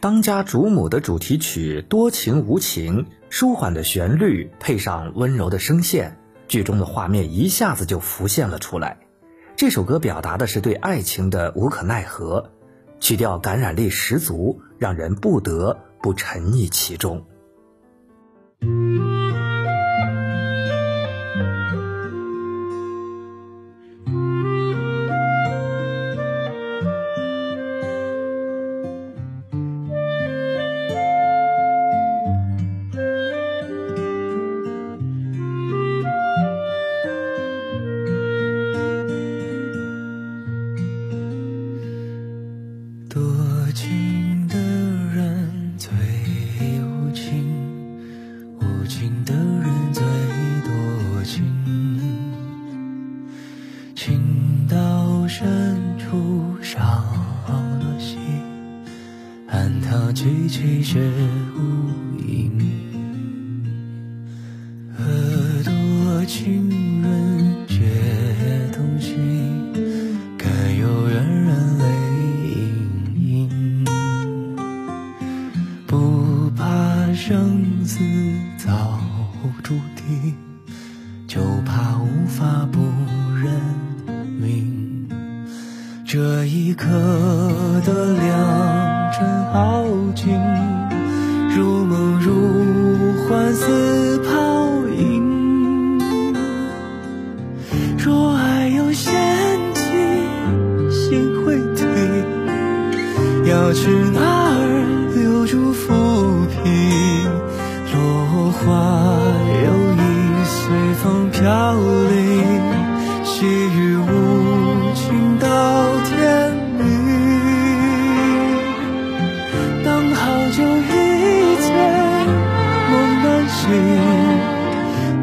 当家主母的主题曲多情无情，舒缓的旋律配上温柔的声线，剧中的画面一下子就浮现了出来。这首歌表达的是对爱情的无可奈何，曲调感染力十足，让人不得不沉溺其中。多情的人最无情，无情的人最多情，情到深处伤了心，看他凄凄却无依。不怕生死早注定，就怕无法不认命。这一刻的良辰好景，如梦如幻似泡影。若爱有陷阱，心会停。要去哪飘零，细雨无情到天明。等好久一见梦难醒，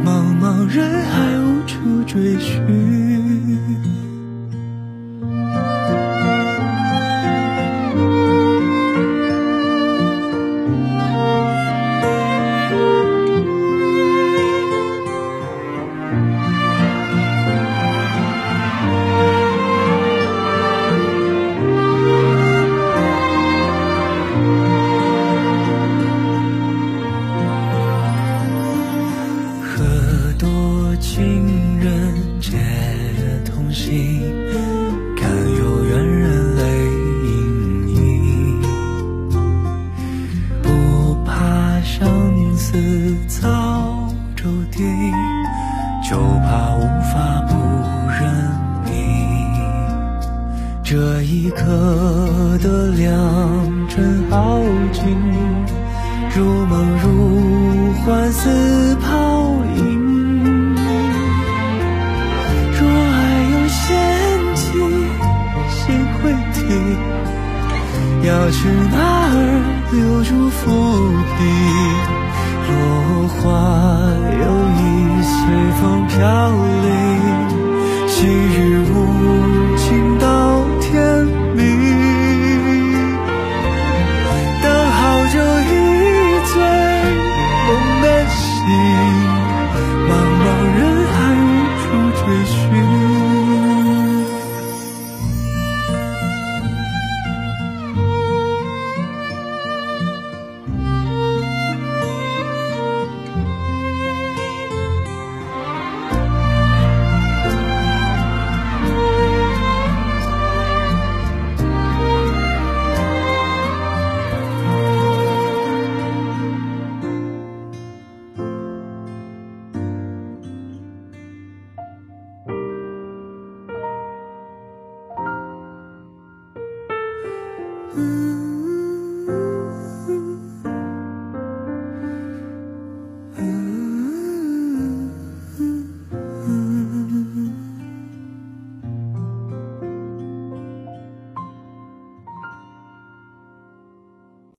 茫茫人海无处追寻。早注定，就怕无法不认命。这一刻的良辰好景，如梦如幻似泡影。若爱有陷阱，心会停。要去哪儿留住浮萍？落花有意随风飘零。Mm-hmm.